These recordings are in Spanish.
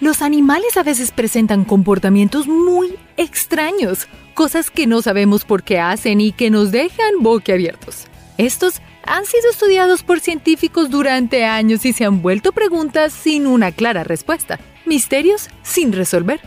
Los animales a veces presentan comportamientos muy extraños, cosas que no sabemos por qué hacen y que nos dejan boquiabiertos. Estos han sido estudiados por científicos durante años y se han vuelto preguntas sin una clara respuesta, misterios sin resolver.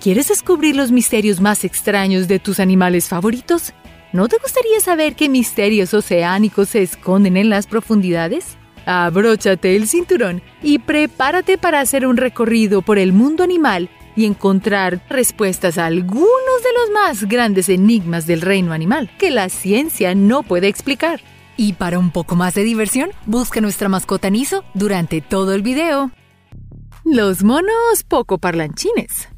¿Quieres descubrir los misterios más extraños de tus animales favoritos? ¿No te gustaría saber qué misterios oceánicos se esconden en las profundidades? Abróchate el cinturón y prepárate para hacer un recorrido por el mundo animal y encontrar respuestas a algunos de los más grandes enigmas del reino animal que la ciencia no puede explicar. Y para un poco más de diversión, busca nuestra mascota Niso durante todo el video. Los monos poco parlanchines.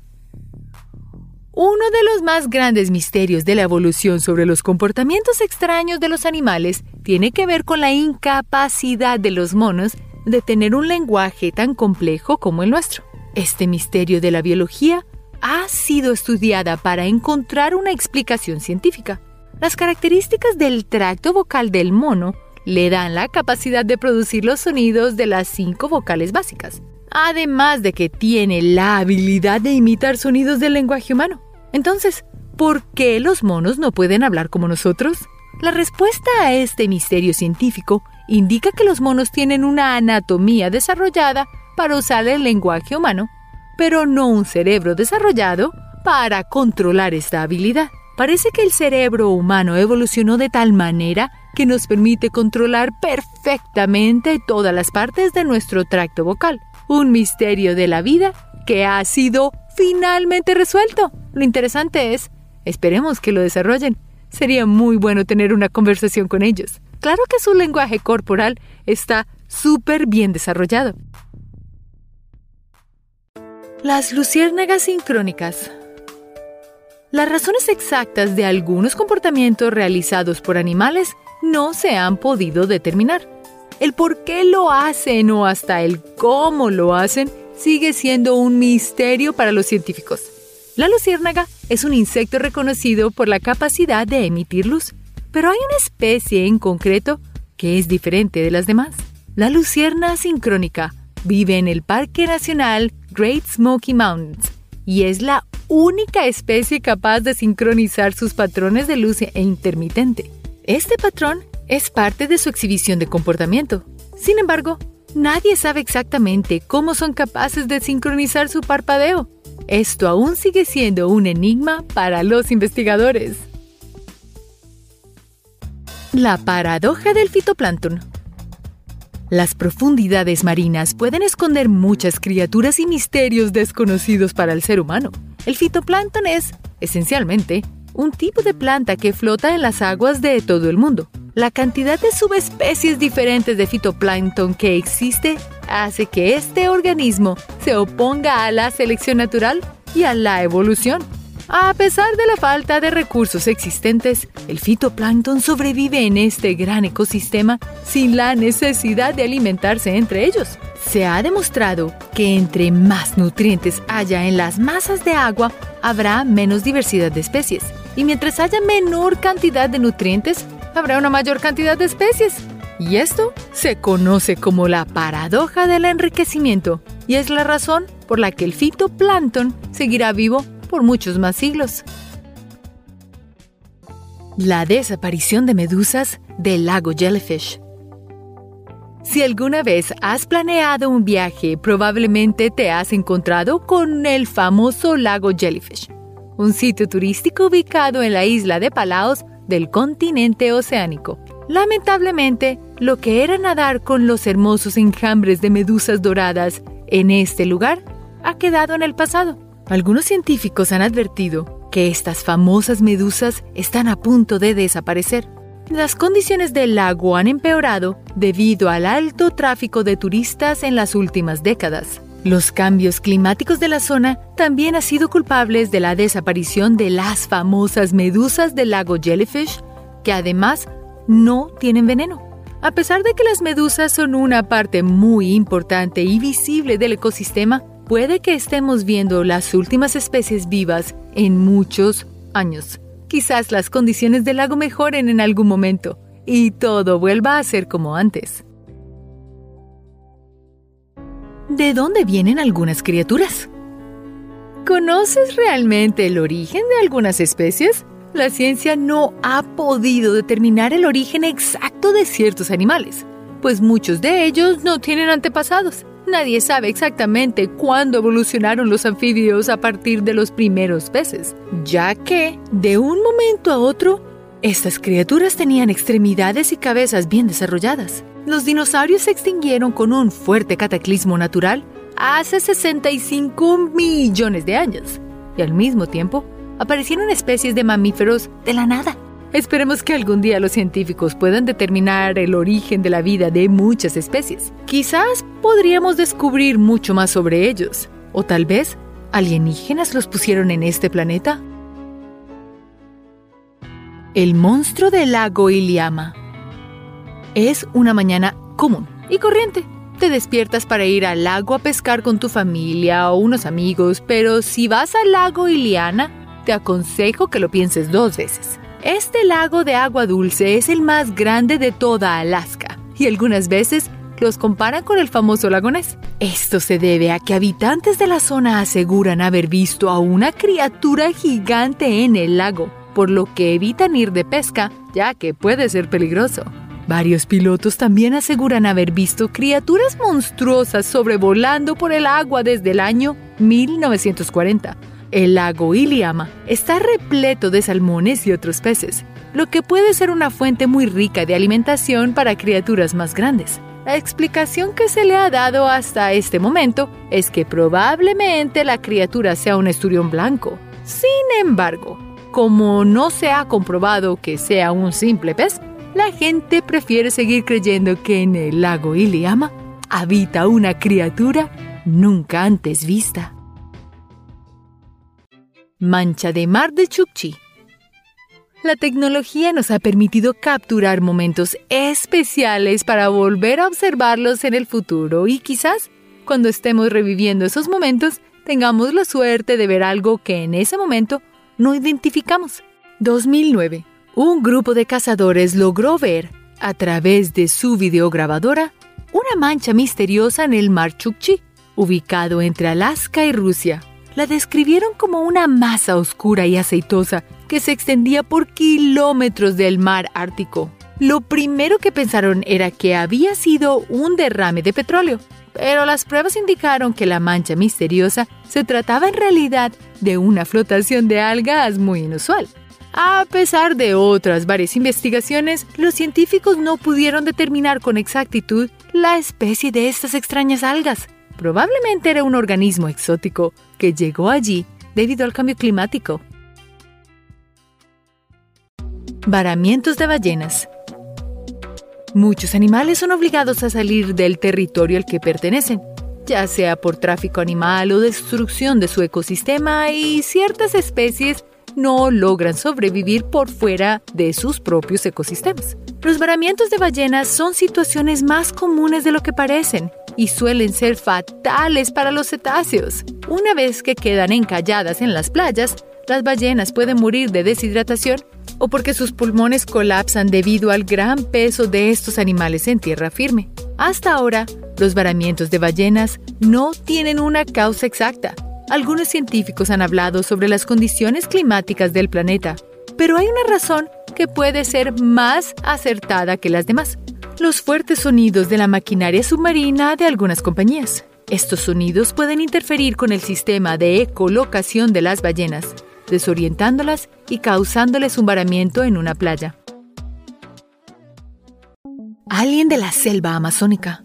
Uno de los más grandes misterios de la evolución sobre los comportamientos extraños de los animales tiene que ver con la incapacidad de los monos de tener un lenguaje tan complejo como el nuestro. Este misterio de la biología ha sido estudiada para encontrar una explicación científica. Las características del tracto vocal del mono le dan la capacidad de producir los sonidos de las cinco vocales básicas, además de que tiene la habilidad de imitar sonidos del lenguaje humano. Entonces, ¿por qué los monos no pueden hablar como nosotros? La respuesta a este misterio científico indica que los monos tienen una anatomía desarrollada para usar el lenguaje humano, pero no un cerebro desarrollado para controlar esta habilidad. Parece que el cerebro humano evolucionó de tal manera que nos permite controlar perfectamente todas las partes de nuestro tracto vocal. Un misterio de la vida que ha sido finalmente resuelto. Lo interesante es, esperemos que lo desarrollen. Sería muy bueno tener una conversación con ellos. Claro que su lenguaje corporal está súper bien desarrollado. Las luciérnagas sincrónicas. Las razones exactas de algunos comportamientos realizados por animales no se han podido determinar. El por qué lo hacen o hasta el cómo lo hacen sigue siendo un misterio para los científicos. La luciérnaga es un insecto reconocido por la capacidad de emitir luz, pero hay una especie en concreto que es diferente de las demás. La lucierna sincrónica vive en el Parque Nacional Great Smoky Mountains y es la única especie capaz de sincronizar sus patrones de luz e intermitente. Este patrón es parte de su exhibición de comportamiento. Sin embargo, nadie sabe exactamente cómo son capaces de sincronizar su parpadeo. Esto aún sigue siendo un enigma para los investigadores. La paradoja del fitoplancton. Las profundidades marinas pueden esconder muchas criaturas y misterios desconocidos para el ser humano. El fitoplancton es, esencialmente, un tipo de planta que flota en las aguas de todo el mundo. La cantidad de subespecies diferentes de fitoplancton que existe hace que este organismo se oponga a la selección natural y a la evolución. A pesar de la falta de recursos existentes, el fitoplancton sobrevive en este gran ecosistema sin la necesidad de alimentarse entre ellos. Se ha demostrado que entre más nutrientes haya en las masas de agua, habrá menos diversidad de especies. Y mientras haya menor cantidad de nutrientes, habrá una mayor cantidad de especies. Y esto se conoce como la paradoja del enriquecimiento y es la razón por la que el fitoplancton seguirá vivo por muchos más siglos. La desaparición de medusas del lago Jellyfish. Si alguna vez has planeado un viaje, probablemente te has encontrado con el famoso lago Jellyfish, un sitio turístico ubicado en la isla de Palaos del continente oceánico. Lamentablemente, lo que era nadar con los hermosos enjambres de medusas doradas en este lugar ha quedado en el pasado. Algunos científicos han advertido que estas famosas medusas están a punto de desaparecer. Las condiciones del lago han empeorado debido al alto tráfico de turistas en las últimas décadas. Los cambios climáticos de la zona también han sido culpables de la desaparición de las famosas medusas del lago Jellyfish, que además no tienen veneno. A pesar de que las medusas son una parte muy importante y visible del ecosistema, puede que estemos viendo las últimas especies vivas en muchos años. Quizás las condiciones del lago mejoren en algún momento y todo vuelva a ser como antes. ¿De dónde vienen algunas criaturas? ¿Conoces realmente el origen de algunas especies? La ciencia no ha podido determinar el origen exacto de ciertos animales, pues muchos de ellos no tienen antepasados. Nadie sabe exactamente cuándo evolucionaron los anfibios a partir de los primeros peces, ya que, de un momento a otro, estas criaturas tenían extremidades y cabezas bien desarrolladas. Los dinosaurios se extinguieron con un fuerte cataclismo natural hace 65 millones de años, y al mismo tiempo aparecieron especies de mamíferos de la nada. Esperemos que algún día los científicos puedan determinar el origen de la vida de muchas especies. Quizás podríamos descubrir mucho más sobre ellos, o tal vez alienígenas los pusieron en este planeta. El monstruo del lago Iliama. Es una mañana común y corriente. Te despiertas para ir al lago a pescar con tu familia o unos amigos, pero si vas al lago Iliana, te aconsejo que lo pienses dos veces. Este lago de agua dulce es el más grande de toda Alaska y algunas veces los comparan con el famoso lago Ness. Esto se debe a que habitantes de la zona aseguran haber visto a una criatura gigante en el lago por lo que evitan ir de pesca, ya que puede ser peligroso. Varios pilotos también aseguran haber visto criaturas monstruosas sobrevolando por el agua desde el año 1940. El lago Iliama está repleto de salmones y otros peces, lo que puede ser una fuente muy rica de alimentación para criaturas más grandes. La explicación que se le ha dado hasta este momento es que probablemente la criatura sea un esturión blanco. Sin embargo, como no se ha comprobado que sea un simple pez, la gente prefiere seguir creyendo que en el lago Iliama habita una criatura nunca antes vista. Mancha de mar de Chukchi. La tecnología nos ha permitido capturar momentos especiales para volver a observarlos en el futuro y quizás cuando estemos reviviendo esos momentos tengamos la suerte de ver algo que en ese momento no identificamos. 2009. Un grupo de cazadores logró ver, a través de su videograbadora, una mancha misteriosa en el mar Chukchi, ubicado entre Alaska y Rusia. La describieron como una masa oscura y aceitosa que se extendía por kilómetros del mar Ártico. Lo primero que pensaron era que había sido un derrame de petróleo, pero las pruebas indicaron que la mancha misteriosa se trataba en realidad de una flotación de algas muy inusual. A pesar de otras varias investigaciones, los científicos no pudieron determinar con exactitud la especie de estas extrañas algas. Probablemente era un organismo exótico que llegó allí debido al cambio climático. Varamientos de ballenas. Muchos animales son obligados a salir del territorio al que pertenecen, ya sea por tráfico animal o destrucción de su ecosistema y ciertas especies no logran sobrevivir por fuera de sus propios ecosistemas. Los varamientos de ballenas son situaciones más comunes de lo que parecen y suelen ser fatales para los cetáceos. Una vez que quedan encalladas en las playas, las ballenas pueden morir de deshidratación o porque sus pulmones colapsan debido al gran peso de estos animales en tierra firme. Hasta ahora, los varamientos de ballenas no tienen una causa exacta. Algunos científicos han hablado sobre las condiciones climáticas del planeta, pero hay una razón que puede ser más acertada que las demás. Los fuertes sonidos de la maquinaria submarina de algunas compañías. Estos sonidos pueden interferir con el sistema de ecolocación de las ballenas, desorientándolas y causándoles un varamiento en una playa. Alien de la selva amazónica.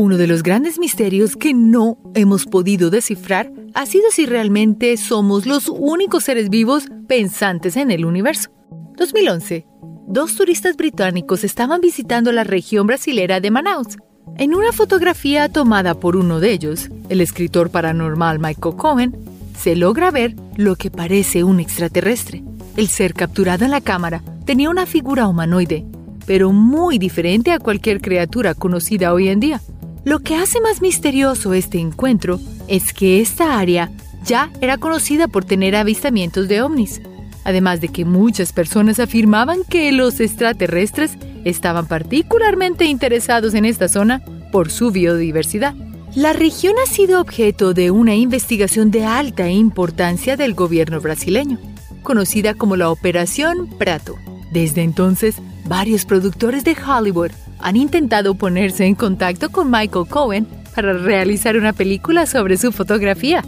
Uno de los grandes misterios que no hemos podido descifrar ha sido si realmente somos los únicos seres vivos pensantes en el universo. 2011. Dos turistas británicos estaban visitando la región brasilera de Manaus. En una fotografía tomada por uno de ellos, el escritor paranormal Michael Cohen se logra ver lo que parece un extraterrestre. El ser capturado en la cámara tenía una figura humanoide, pero muy diferente a cualquier criatura conocida hoy en día. Lo que hace más misterioso este encuentro es que esta área ya era conocida por tener avistamientos de ovnis, además de que muchas personas afirmaban que los extraterrestres estaban particularmente interesados en esta zona por su biodiversidad. La región ha sido objeto de una investigación de alta importancia del gobierno brasileño, conocida como la Operación Prato. Desde entonces, varios productores de Hollywood han intentado ponerse en contacto con Michael Cohen para realizar una película sobre su fotografía.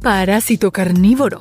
Parásito carnívoro.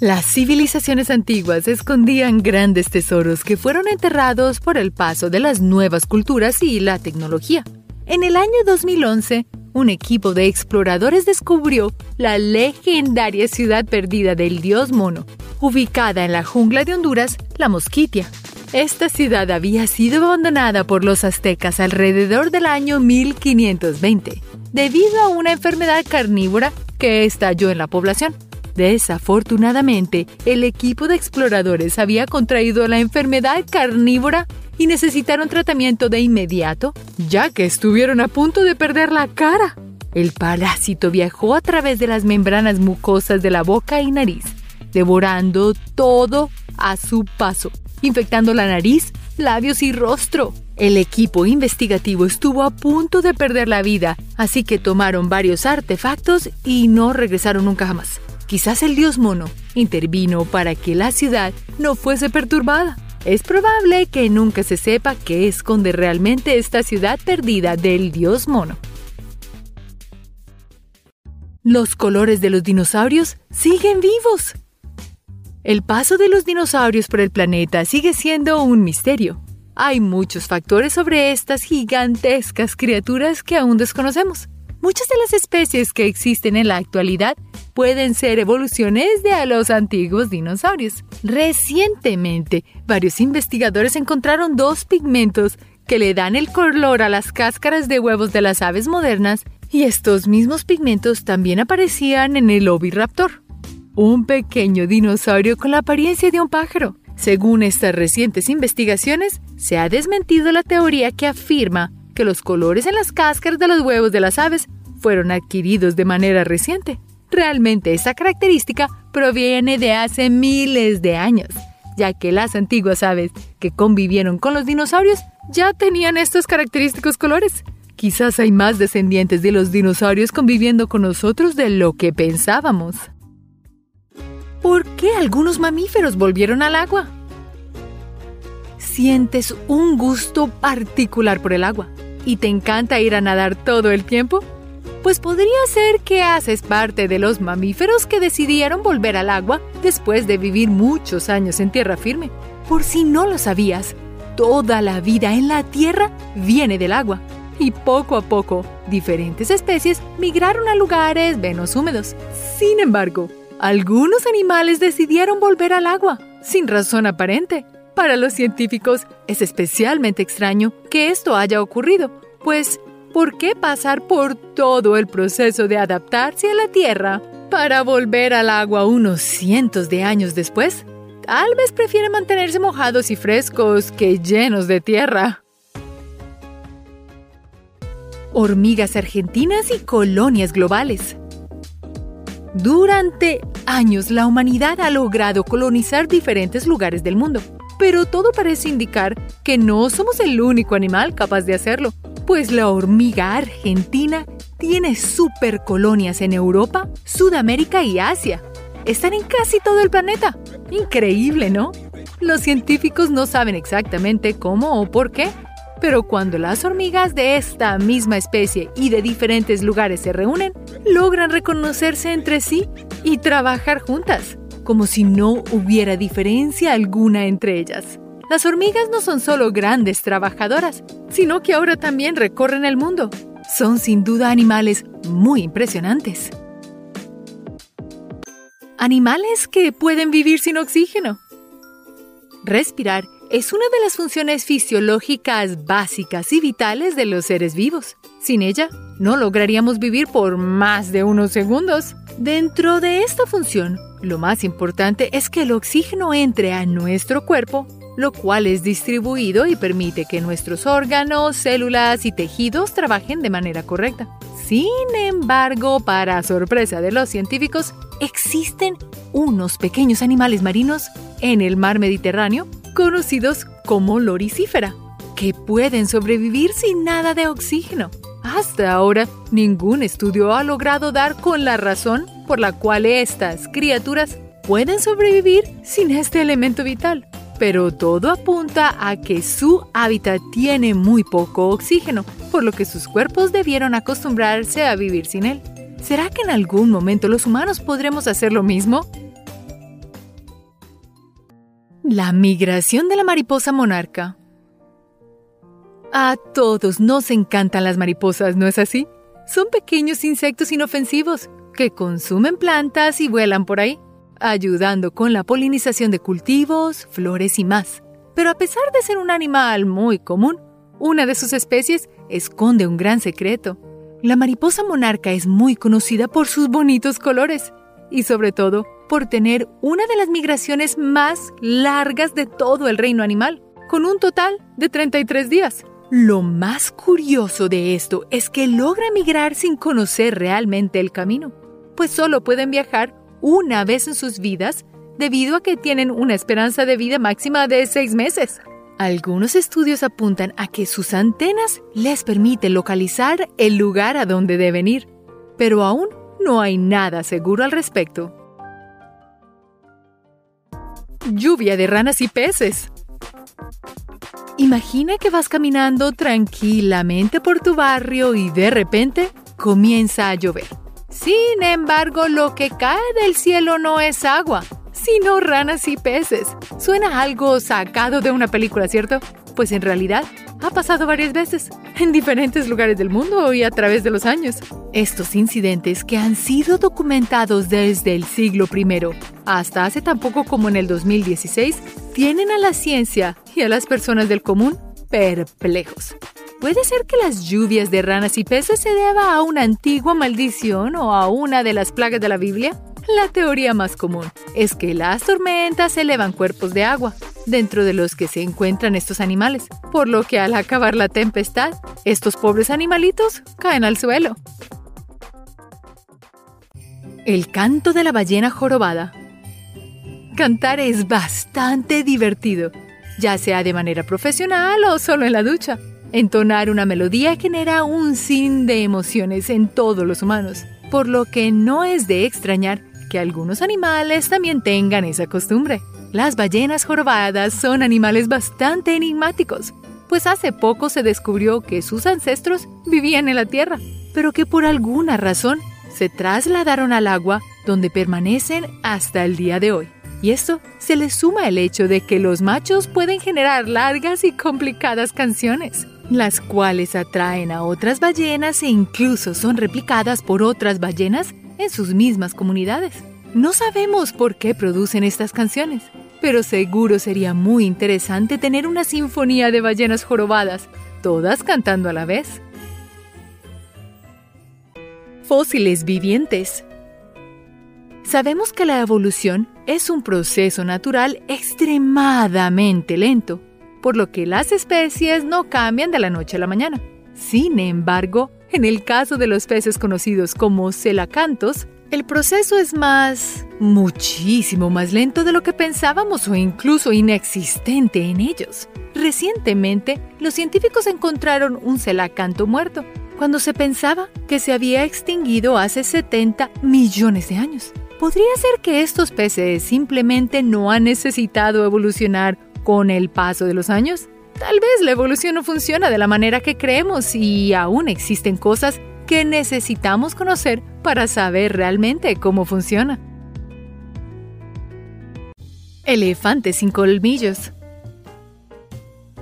Las civilizaciones antiguas escondían grandes tesoros que fueron enterrados por el paso de las nuevas culturas y la tecnología. En el año 2011, un equipo de exploradores descubrió la legendaria ciudad perdida del dios mono, ubicada en la jungla de Honduras, la Mosquitia. Esta ciudad había sido abandonada por los aztecas alrededor del año 1520, debido a una enfermedad carnívora que estalló en la población. Desafortunadamente, el equipo de exploradores había contraído la enfermedad carnívora y necesitaron tratamiento de inmediato, ya que estuvieron a punto de perder la cara. El parásito viajó a través de las membranas mucosas de la boca y nariz, devorando todo a su paso, infectando la nariz, labios y rostro. El equipo investigativo estuvo a punto de perder la vida, así que tomaron varios artefactos y no regresaron nunca jamás. Quizás el dios mono intervino para que la ciudad no fuese perturbada. Es probable que nunca se sepa qué esconde realmente esta ciudad perdida del dios mono. Los colores de los dinosaurios siguen vivos. El paso de los dinosaurios por el planeta sigue siendo un misterio. Hay muchos factores sobre estas gigantescas criaturas que aún desconocemos. Muchas de las especies que existen en la actualidad pueden ser evoluciones de los antiguos dinosaurios. Recientemente, varios investigadores encontraron dos pigmentos que le dan el color a las cáscaras de huevos de las aves modernas y estos mismos pigmentos también aparecían en el oviraptor, un pequeño dinosaurio con la apariencia de un pájaro. Según estas recientes investigaciones, se ha desmentido la teoría que afirma que los colores en las cáscaras de los huevos de las aves fueron adquiridos de manera reciente. Realmente esa característica proviene de hace miles de años, ya que las antiguas aves que convivieron con los dinosaurios ya tenían estos característicos colores. Quizás hay más descendientes de los dinosaurios conviviendo con nosotros de lo que pensábamos. ¿Por qué algunos mamíferos volvieron al agua? Sientes un gusto particular por el agua y te encanta ir a nadar todo el tiempo pues podría ser que haces parte de los mamíferos que decidieron volver al agua después de vivir muchos años en tierra firme. Por si no lo sabías, toda la vida en la tierra viene del agua. Y poco a poco, diferentes especies migraron a lugares menos húmedos. Sin embargo, algunos animales decidieron volver al agua, sin razón aparente. Para los científicos es especialmente extraño que esto haya ocurrido, pues ¿por qué pasar por todo el proceso de adaptarse a la Tierra para volver al agua unos cientos de años después? Tal vez prefiere mantenerse mojados y frescos que llenos de tierra. Hormigas argentinas y colonias globales. Durante años la humanidad ha logrado colonizar diferentes lugares del mundo, pero todo parece indicar que no somos el único animal capaz de hacerlo. Pues la hormiga argentina tiene supercolonias en Europa, Sudamérica y Asia. Están en casi todo el planeta. Increíble, ¿no? Los científicos no saben exactamente cómo o por qué, pero cuando las hormigas de esta misma especie y de diferentes lugares se reúnen, logran reconocerse entre sí y trabajar juntas, como si no hubiera diferencia alguna entre ellas. Las hormigas no son solo grandes trabajadoras, sino que ahora también recorren el mundo. Son sin duda animales muy impresionantes. Animales que pueden vivir sin oxígeno. Respirar es una de las funciones fisiológicas básicas y vitales de los seres vivos. Sin ella, no lograríamos vivir por más de unos segundos. Dentro de esta función, lo más importante es que el oxígeno entre a nuestro cuerpo lo cual es distribuido y permite que nuestros órganos, células y tejidos trabajen de manera correcta. Sin embargo, para sorpresa de los científicos, existen unos pequeños animales marinos en el mar Mediterráneo conocidos como loricífera. que pueden sobrevivir sin nada de oxígeno. Hasta ahora, ningún estudio ha logrado dar con la razón por la cual estas criaturas pueden sobrevivir sin este elemento vital. Pero todo apunta a que su hábitat tiene muy poco oxígeno, por lo que sus cuerpos debieron acostumbrarse a vivir sin él. ¿Será que en algún momento los humanos podremos hacer lo mismo? La migración de la mariposa monarca. A todos nos encantan las mariposas, ¿no es así? Son pequeños insectos inofensivos que consumen plantas y vuelan por ahí, ayudando con la polinización de cultivos, flores y más. Pero a pesar de ser un animal muy común, una de sus especies esconde un gran secreto. La mariposa monarca es muy conocida por sus bonitos colores y sobre todo por tener una de las migraciones más largas de todo el reino animal, con un total de 33 días. Lo más curioso de esto es que logra migrar sin conocer realmente el camino, pues solo pueden viajar una vez en sus vidas debido a que tienen una esperanza de vida máxima de seis meses. Algunos estudios apuntan a que sus antenas les permiten localizar el lugar a donde deben ir, pero aún no hay nada seguro al respecto. Lluvia de ranas y peces. Imagina que vas caminando tranquilamente por tu barrio y de repente comienza a llover. Sin embargo, lo que cae del cielo no es agua, sino ranas y peces. Suena algo sacado de una película, ¿cierto? Pues en realidad ha pasado varias veces, en diferentes lugares del mundo y a través de los años. Estos incidentes que han sido documentados desde el siglo I hasta hace tan poco como en el 2016, tienen a la ciencia y a las personas del común perplejos. ¿Puede ser que las lluvias de ranas y peces se deba a una antigua maldición o a una de las plagas de la Biblia? La teoría más común es que las tormentas elevan cuerpos de agua, dentro de los que se encuentran estos animales, por lo que al acabar la tempestad, estos pobres animalitos caen al suelo. El canto de la ballena jorobada. Cantar es bastante divertido, ya sea de manera profesional o solo en la ducha. Entonar una melodía genera un sin de emociones en todos los humanos, por lo que no es de extrañar que algunos animales también tengan esa costumbre. Las ballenas jorobadas son animales bastante enigmáticos, pues hace poco se descubrió que sus ancestros vivían en la tierra, pero que por alguna razón se trasladaron al agua donde permanecen hasta el día de hoy. Y esto se le suma el hecho de que los machos pueden generar largas y complicadas canciones, las cuales atraen a otras ballenas e incluso son replicadas por otras ballenas en sus mismas comunidades. No sabemos por qué producen estas canciones, pero seguro sería muy interesante tener una sinfonía de ballenas jorobadas, todas cantando a la vez. Fósiles vivientes. Sabemos que la evolución es un proceso natural extremadamente lento, por lo que las especies no cambian de la noche a la mañana. Sin embargo, en el caso de los peces conocidos como celacantos, el proceso es más, muchísimo más lento de lo que pensábamos o incluso inexistente en ellos. Recientemente, los científicos encontraron un celacanto muerto, cuando se pensaba que se había extinguido hace 70 millones de años. ¿Podría ser que estos peces simplemente no han necesitado evolucionar con el paso de los años? Tal vez la evolución no funciona de la manera que creemos y aún existen cosas que necesitamos conocer para saber realmente cómo funciona. Elefantes sin colmillos.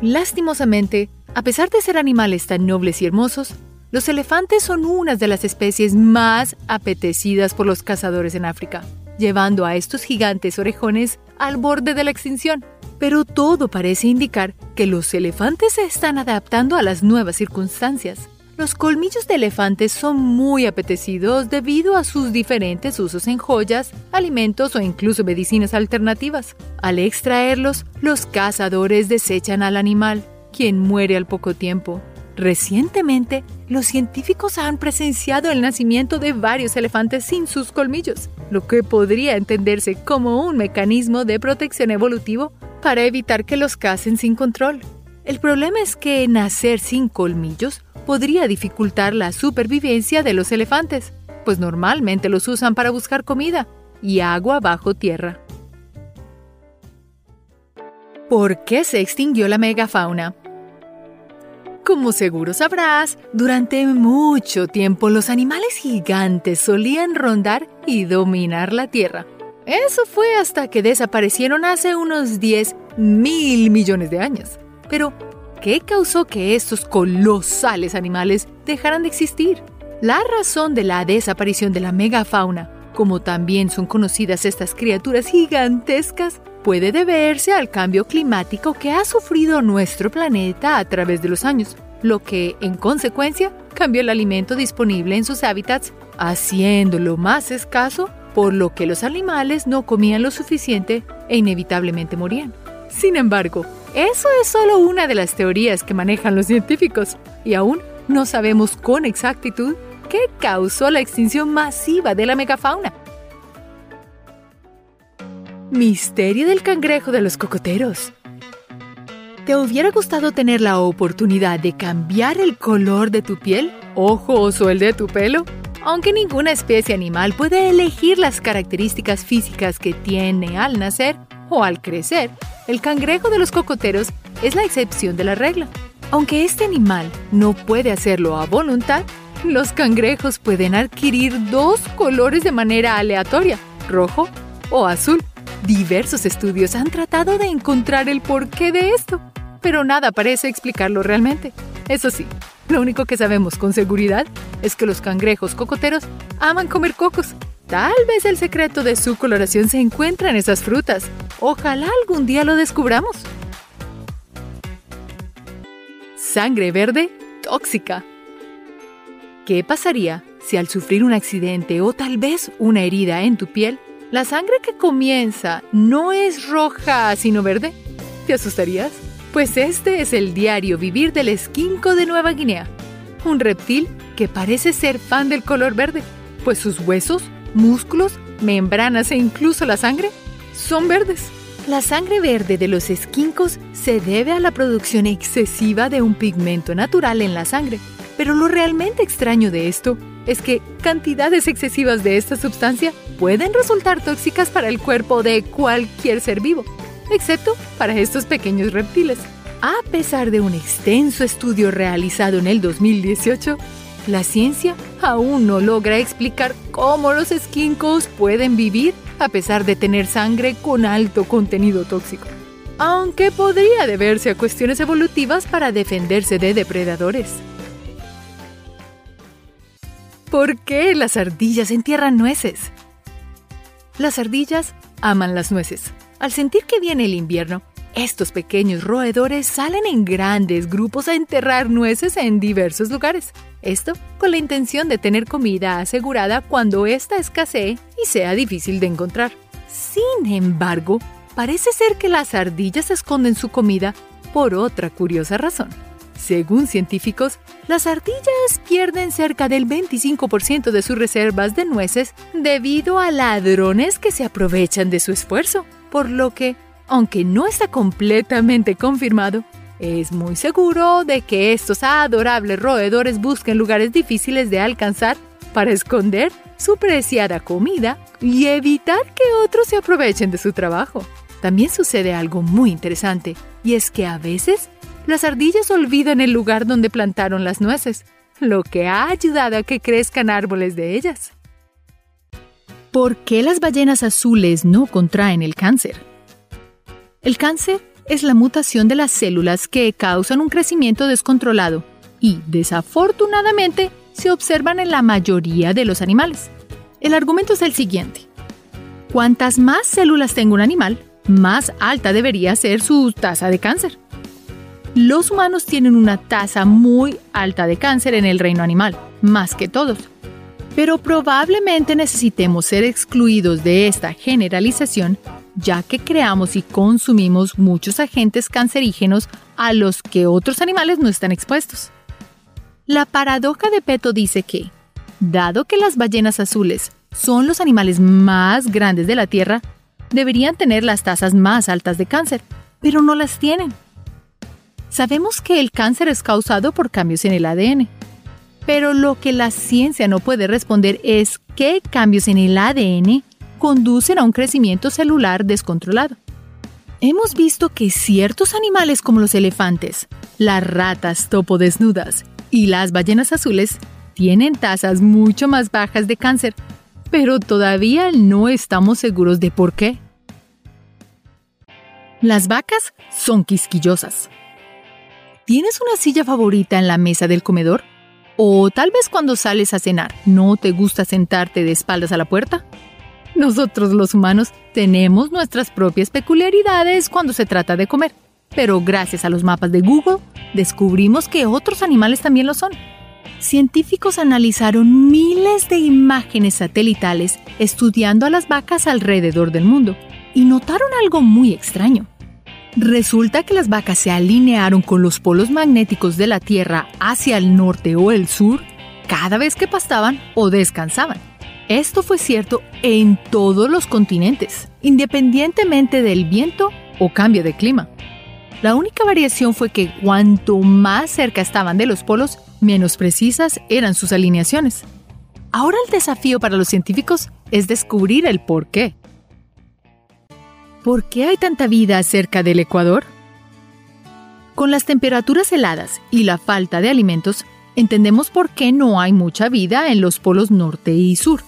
Lastimosamente, a pesar de ser animales tan nobles y hermosos, los elefantes son una de las especies más apetecidas por los cazadores en África, llevando a estos gigantes orejones al borde de la extinción. Pero todo parece indicar que los elefantes se están adaptando a las nuevas circunstancias. Los colmillos de elefantes son muy apetecidos debido a sus diferentes usos en joyas, alimentos o incluso medicinas alternativas. Al extraerlos, los cazadores desechan al animal, quien muere al poco tiempo. Recientemente, los científicos han presenciado el nacimiento de varios elefantes sin sus colmillos, lo que podría entenderse como un mecanismo de protección evolutivo para evitar que los cacen sin control. El problema es que nacer sin colmillos podría dificultar la supervivencia de los elefantes, pues normalmente los usan para buscar comida y agua bajo tierra. ¿Por qué se extinguió la megafauna? Como seguro sabrás, durante mucho tiempo los animales gigantes solían rondar y dominar la Tierra. Eso fue hasta que desaparecieron hace unos 10 mil millones de años. Pero, ¿qué causó que estos colosales animales dejaran de existir? La razón de la desaparición de la megafauna, como también son conocidas estas criaturas gigantescas, puede deberse al cambio climático que ha sufrido nuestro planeta a través de los años, lo que, en consecuencia, cambió el alimento disponible en sus hábitats, haciéndolo más escaso, por lo que los animales no comían lo suficiente e inevitablemente morían. Sin embargo, eso es solo una de las teorías que manejan los científicos, y aún no sabemos con exactitud qué causó la extinción masiva de la megafauna. Misterio del cangrejo de los cocoteros. ¿Te hubiera gustado tener la oportunidad de cambiar el color de tu piel, ojos o el de tu pelo? Aunque ninguna especie animal puede elegir las características físicas que tiene al nacer o al crecer, el cangrejo de los cocoteros es la excepción de la regla. Aunque este animal no puede hacerlo a voluntad, los cangrejos pueden adquirir dos colores de manera aleatoria, rojo o azul. Diversos estudios han tratado de encontrar el porqué de esto, pero nada parece explicarlo realmente. Eso sí, lo único que sabemos con seguridad es que los cangrejos cocoteros aman comer cocos. Tal vez el secreto de su coloración se encuentra en esas frutas. Ojalá algún día lo descubramos. Sangre verde tóxica. ¿Qué pasaría si al sufrir un accidente o tal vez una herida en tu piel, la sangre que comienza no es roja, sino verde. ¿Te asustarías? Pues este es el diario vivir del esquinco de Nueva Guinea, un reptil que parece ser fan del color verde, pues sus huesos, músculos, membranas e incluso la sangre son verdes. La sangre verde de los esquincos se debe a la producción excesiva de un pigmento natural en la sangre, pero lo realmente extraño de esto es que cantidades excesivas de esta sustancia pueden resultar tóxicas para el cuerpo de cualquier ser vivo, excepto para estos pequeños reptiles. A pesar de un extenso estudio realizado en el 2018, la ciencia aún no logra explicar cómo los esquincos pueden vivir a pesar de tener sangre con alto contenido tóxico. Aunque podría deberse a cuestiones evolutivas para defenderse de depredadores. ¿Por qué las ardillas entierran nueces? Las ardillas aman las nueces. Al sentir que viene el invierno, estos pequeños roedores salen en grandes grupos a enterrar nueces en diversos lugares. Esto con la intención de tener comida asegurada cuando ésta escasee y sea difícil de encontrar. Sin embargo, parece ser que las ardillas esconden su comida por otra curiosa razón. Según científicos, las ardillas pierden cerca del 25% de sus reservas de nueces debido a ladrones que se aprovechan de su esfuerzo, por lo que, aunque no está completamente confirmado, es muy seguro de que estos adorables roedores busquen lugares difíciles de alcanzar para esconder su preciada comida y evitar que otros se aprovechen de su trabajo. También sucede algo muy interesante, y es que a veces las ardillas olvidan el lugar donde plantaron las nueces, lo que ha ayudado a que crezcan árboles de ellas. ¿Por qué las ballenas azules no contraen el cáncer? El cáncer es la mutación de las células que causan un crecimiento descontrolado y, desafortunadamente, se observan en la mayoría de los animales. El argumento es el siguiente. Cuantas más células tenga un animal, más alta debería ser su tasa de cáncer los humanos tienen una tasa muy alta de cáncer en el reino animal, más que todos. Pero probablemente necesitemos ser excluidos de esta generalización, ya que creamos y consumimos muchos agentes cancerígenos a los que otros animales no están expuestos. La paradoja de Peto dice que, dado que las ballenas azules son los animales más grandes de la Tierra, deberían tener las tasas más altas de cáncer, pero no las tienen. Sabemos que el cáncer es causado por cambios en el ADN, pero lo que la ciencia no puede responder es qué cambios en el ADN conducen a un crecimiento celular descontrolado. Hemos visto que ciertos animales como los elefantes, las ratas topo desnudas y las ballenas azules tienen tasas mucho más bajas de cáncer, pero todavía no estamos seguros de por qué. Las vacas son quisquillosas. ¿Tienes una silla favorita en la mesa del comedor? ¿O tal vez cuando sales a cenar no te gusta sentarte de espaldas a la puerta? Nosotros los humanos tenemos nuestras propias peculiaridades cuando se trata de comer, pero gracias a los mapas de Google descubrimos que otros animales también lo son. Científicos analizaron miles de imágenes satelitales estudiando a las vacas alrededor del mundo y notaron algo muy extraño. Resulta que las vacas se alinearon con los polos magnéticos de la Tierra hacia el norte o el sur cada vez que pastaban o descansaban. Esto fue cierto en todos los continentes, independientemente del viento o cambio de clima. La única variación fue que cuanto más cerca estaban de los polos, menos precisas eran sus alineaciones. Ahora el desafío para los científicos es descubrir el por qué. ¿Por qué hay tanta vida cerca del Ecuador? Con las temperaturas heladas y la falta de alimentos, entendemos por qué no hay mucha vida en los polos norte y sur.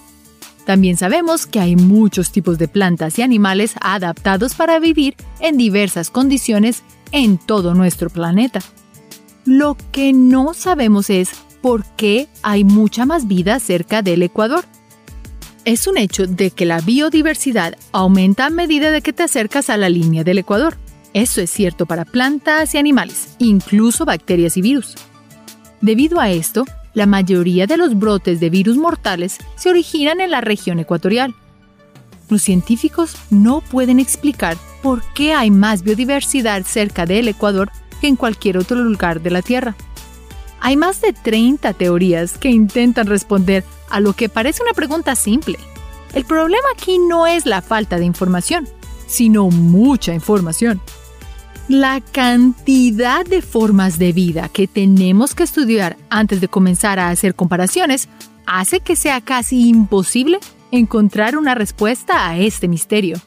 También sabemos que hay muchos tipos de plantas y animales adaptados para vivir en diversas condiciones en todo nuestro planeta. Lo que no sabemos es por qué hay mucha más vida cerca del Ecuador. Es un hecho de que la biodiversidad aumenta a medida de que te acercas a la línea del Ecuador. Eso es cierto para plantas y animales, incluso bacterias y virus. Debido a esto, la mayoría de los brotes de virus mortales se originan en la región ecuatorial. Los científicos no pueden explicar por qué hay más biodiversidad cerca del Ecuador que en cualquier otro lugar de la Tierra. Hay más de 30 teorías que intentan responder a lo que parece una pregunta simple. El problema aquí no es la falta de información, sino mucha información. La cantidad de formas de vida que tenemos que estudiar antes de comenzar a hacer comparaciones hace que sea casi imposible encontrar una respuesta a este misterio.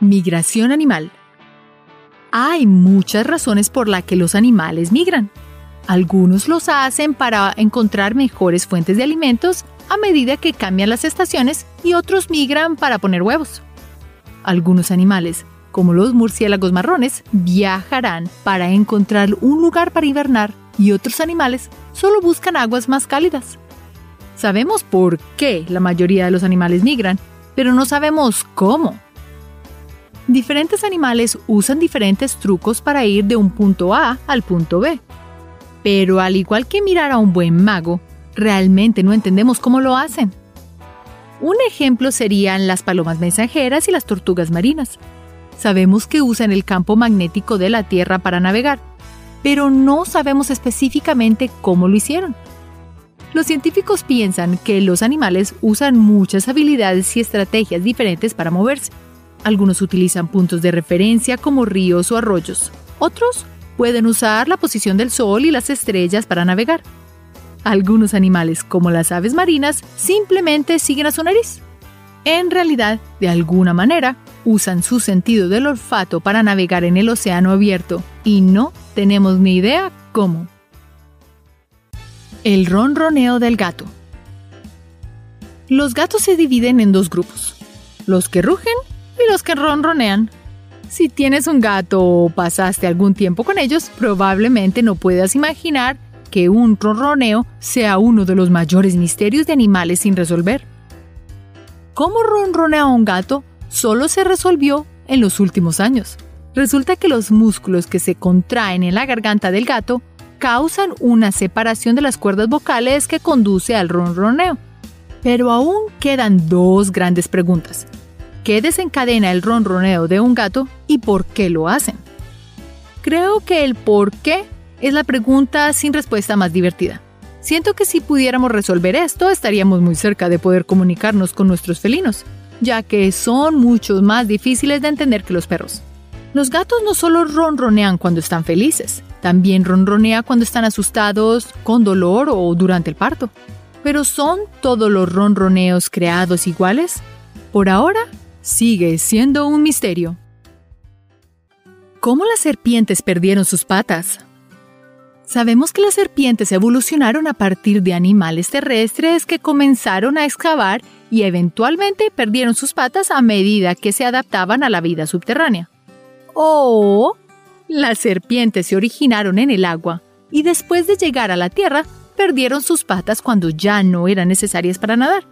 Migración animal. Hay muchas razones por las que los animales migran. Algunos los hacen para encontrar mejores fuentes de alimentos a medida que cambian las estaciones y otros migran para poner huevos. Algunos animales, como los murciélagos marrones, viajarán para encontrar un lugar para hibernar y otros animales solo buscan aguas más cálidas. Sabemos por qué la mayoría de los animales migran, pero no sabemos cómo. Diferentes animales usan diferentes trucos para ir de un punto A al punto B. Pero al igual que mirar a un buen mago, realmente no entendemos cómo lo hacen. Un ejemplo serían las palomas mensajeras y las tortugas marinas. Sabemos que usan el campo magnético de la Tierra para navegar, pero no sabemos específicamente cómo lo hicieron. Los científicos piensan que los animales usan muchas habilidades y estrategias diferentes para moverse. Algunos utilizan puntos de referencia como ríos o arroyos. Otros pueden usar la posición del sol y las estrellas para navegar. Algunos animales, como las aves marinas, simplemente siguen a su nariz. En realidad, de alguna manera, usan su sentido del olfato para navegar en el océano abierto y no tenemos ni idea cómo. El ronroneo del gato. Los gatos se dividen en dos grupos, los que rugen y los que ronronean. Si tienes un gato o pasaste algún tiempo con ellos, probablemente no puedas imaginar que un ronroneo sea uno de los mayores misterios de animales sin resolver. ¿Cómo ronronea un gato? Solo se resolvió en los últimos años. Resulta que los músculos que se contraen en la garganta del gato causan una separación de las cuerdas vocales que conduce al ronroneo. Pero aún quedan dos grandes preguntas. ¿Qué desencadena el ronroneo de un gato y por qué lo hacen? Creo que el por qué es la pregunta sin respuesta más divertida. Siento que si pudiéramos resolver esto estaríamos muy cerca de poder comunicarnos con nuestros felinos, ya que son mucho más difíciles de entender que los perros. Los gatos no solo ronronean cuando están felices, también ronronean cuando están asustados, con dolor o durante el parto. Pero ¿son todos los ronroneos creados iguales? Por ahora, sigue siendo un misterio. ¿Cómo las serpientes perdieron sus patas? Sabemos que las serpientes evolucionaron a partir de animales terrestres que comenzaron a excavar y eventualmente perdieron sus patas a medida que se adaptaban a la vida subterránea. O las serpientes se originaron en el agua y después de llegar a la tierra perdieron sus patas cuando ya no eran necesarias para nadar.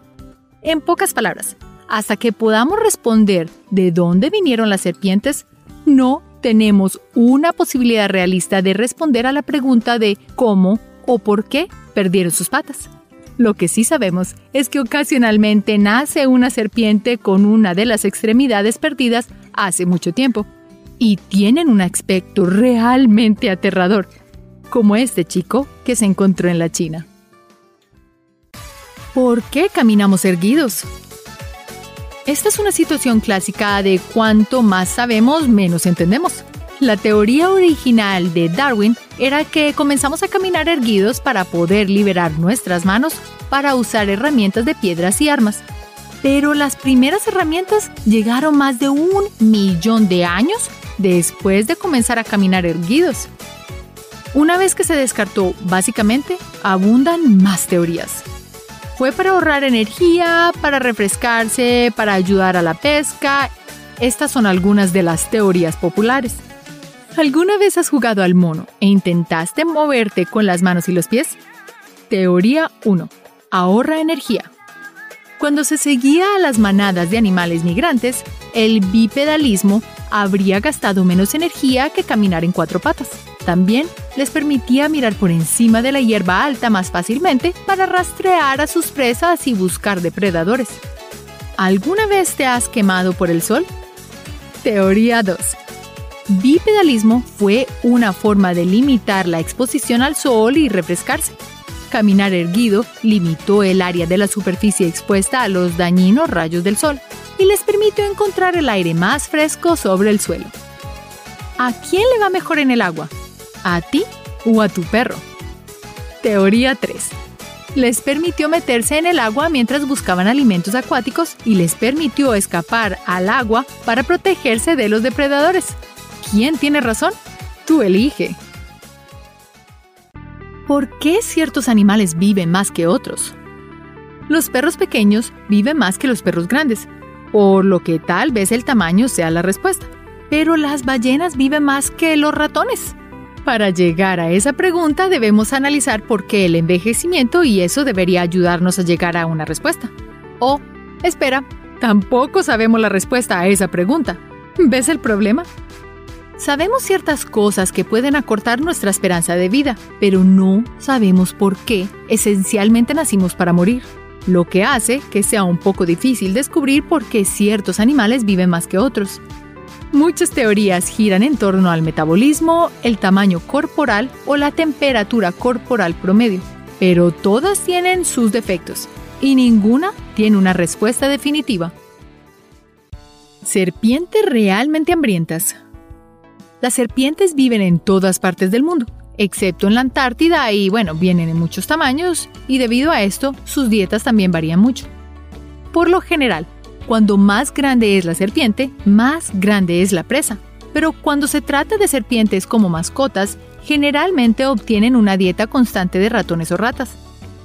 En pocas palabras, hasta que podamos responder de dónde vinieron las serpientes, no tenemos una posibilidad realista de responder a la pregunta de cómo o por qué perdieron sus patas. Lo que sí sabemos es que ocasionalmente nace una serpiente con una de las extremidades perdidas hace mucho tiempo y tienen un aspecto realmente aterrador como este chico que se encontró en la China. ¿Por qué caminamos erguidos? Esta es una situación clásica de cuanto más sabemos, menos entendemos. La teoría original de Darwin era que comenzamos a caminar erguidos para poder liberar nuestras manos para usar herramientas de piedras y armas. Pero las primeras herramientas llegaron más de un millón de años después de comenzar a caminar erguidos. Una vez que se descartó, básicamente, abundan más teorías. Fue para ahorrar energía, para refrescarse, para ayudar a la pesca. Estas son algunas de las teorías populares. ¿Alguna vez has jugado al mono e intentaste moverte con las manos y los pies? Teoría 1. Ahorra energía. Cuando se seguía a las manadas de animales migrantes, el bipedalismo habría gastado menos energía que caminar en cuatro patas. También les permitía mirar por encima de la hierba alta más fácilmente para rastrear a sus presas y buscar depredadores. ¿Alguna vez te has quemado por el sol? Teoría 2. Bipedalismo fue una forma de limitar la exposición al sol y refrescarse. Caminar erguido limitó el área de la superficie expuesta a los dañinos rayos del sol y les permitió encontrar el aire más fresco sobre el suelo. ¿A quién le va mejor en el agua? A ti o a tu perro. Teoría 3. Les permitió meterse en el agua mientras buscaban alimentos acuáticos y les permitió escapar al agua para protegerse de los depredadores. ¿Quién tiene razón? Tú elige. ¿Por qué ciertos animales viven más que otros? Los perros pequeños viven más que los perros grandes, por lo que tal vez el tamaño sea la respuesta. Pero las ballenas viven más que los ratones. Para llegar a esa pregunta debemos analizar por qué el envejecimiento y eso debería ayudarnos a llegar a una respuesta. O, espera, tampoco sabemos la respuesta a esa pregunta. ¿Ves el problema? Sabemos ciertas cosas que pueden acortar nuestra esperanza de vida, pero no sabemos por qué esencialmente nacimos para morir, lo que hace que sea un poco difícil descubrir por qué ciertos animales viven más que otros. Muchas teorías giran en torno al metabolismo, el tamaño corporal o la temperatura corporal promedio, pero todas tienen sus defectos y ninguna tiene una respuesta definitiva. Serpientes realmente hambrientas. Las serpientes viven en todas partes del mundo, excepto en la Antártida y bueno, vienen en muchos tamaños y debido a esto sus dietas también varían mucho. Por lo general, cuando más grande es la serpiente, más grande es la presa. Pero cuando se trata de serpientes como mascotas, generalmente obtienen una dieta constante de ratones o ratas.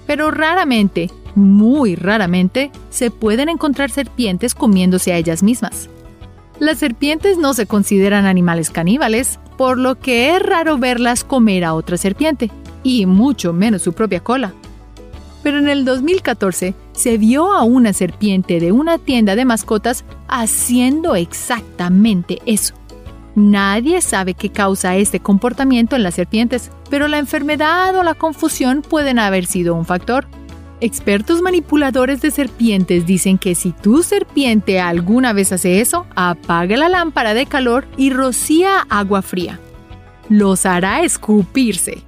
Pero raramente, muy raramente, se pueden encontrar serpientes comiéndose a ellas mismas. Las serpientes no se consideran animales caníbales, por lo que es raro verlas comer a otra serpiente, y mucho menos su propia cola pero en el 2014 se vio a una serpiente de una tienda de mascotas haciendo exactamente eso. Nadie sabe qué causa este comportamiento en las serpientes, pero la enfermedad o la confusión pueden haber sido un factor. Expertos manipuladores de serpientes dicen que si tu serpiente alguna vez hace eso, apaga la lámpara de calor y rocía agua fría. Los hará escupirse.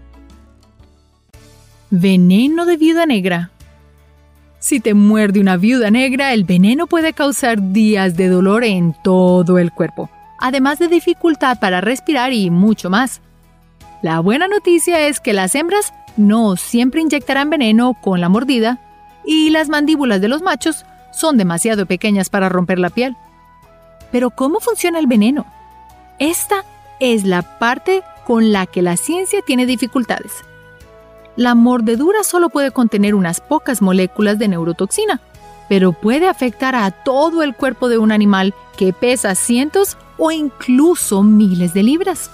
Veneno de viuda negra. Si te muerde una viuda negra, el veneno puede causar días de dolor en todo el cuerpo. además de dificultad para respirar y mucho más. La buena noticia es que las hembras no siempre inyectarán veneno con la mordida y las mandíbulas de los machos son demasiado pequeñas para romper la piel. Pero ¿cómo funciona el veneno? Esta es la parte con la que la ciencia tiene dificultades. La mordedura solo puede contener unas pocas moléculas de neurotoxina, pero puede afectar a todo el cuerpo de un animal que pesa cientos o incluso miles de libras.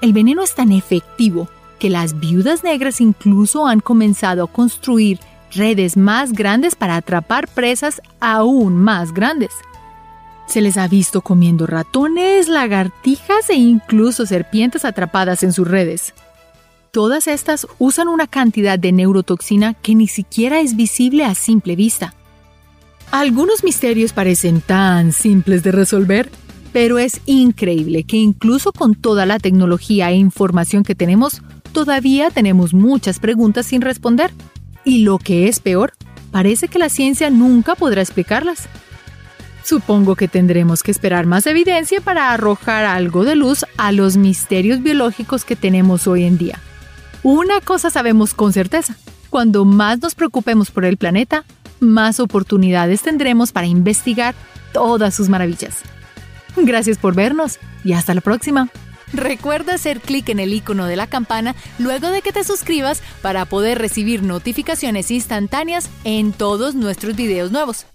El veneno es tan efectivo que las viudas negras incluso han comenzado a construir redes más grandes para atrapar presas aún más grandes. Se les ha visto comiendo ratones, lagartijas e incluso serpientes atrapadas en sus redes. Todas estas usan una cantidad de neurotoxina que ni siquiera es visible a simple vista. Algunos misterios parecen tan simples de resolver, pero es increíble que incluso con toda la tecnología e información que tenemos, todavía tenemos muchas preguntas sin responder. Y lo que es peor, parece que la ciencia nunca podrá explicarlas. Supongo que tendremos que esperar más evidencia para arrojar algo de luz a los misterios biológicos que tenemos hoy en día. Una cosa sabemos con certeza, cuando más nos preocupemos por el planeta, más oportunidades tendremos para investigar todas sus maravillas. Gracias por vernos y hasta la próxima. Recuerda hacer clic en el icono de la campana luego de que te suscribas para poder recibir notificaciones instantáneas en todos nuestros videos nuevos.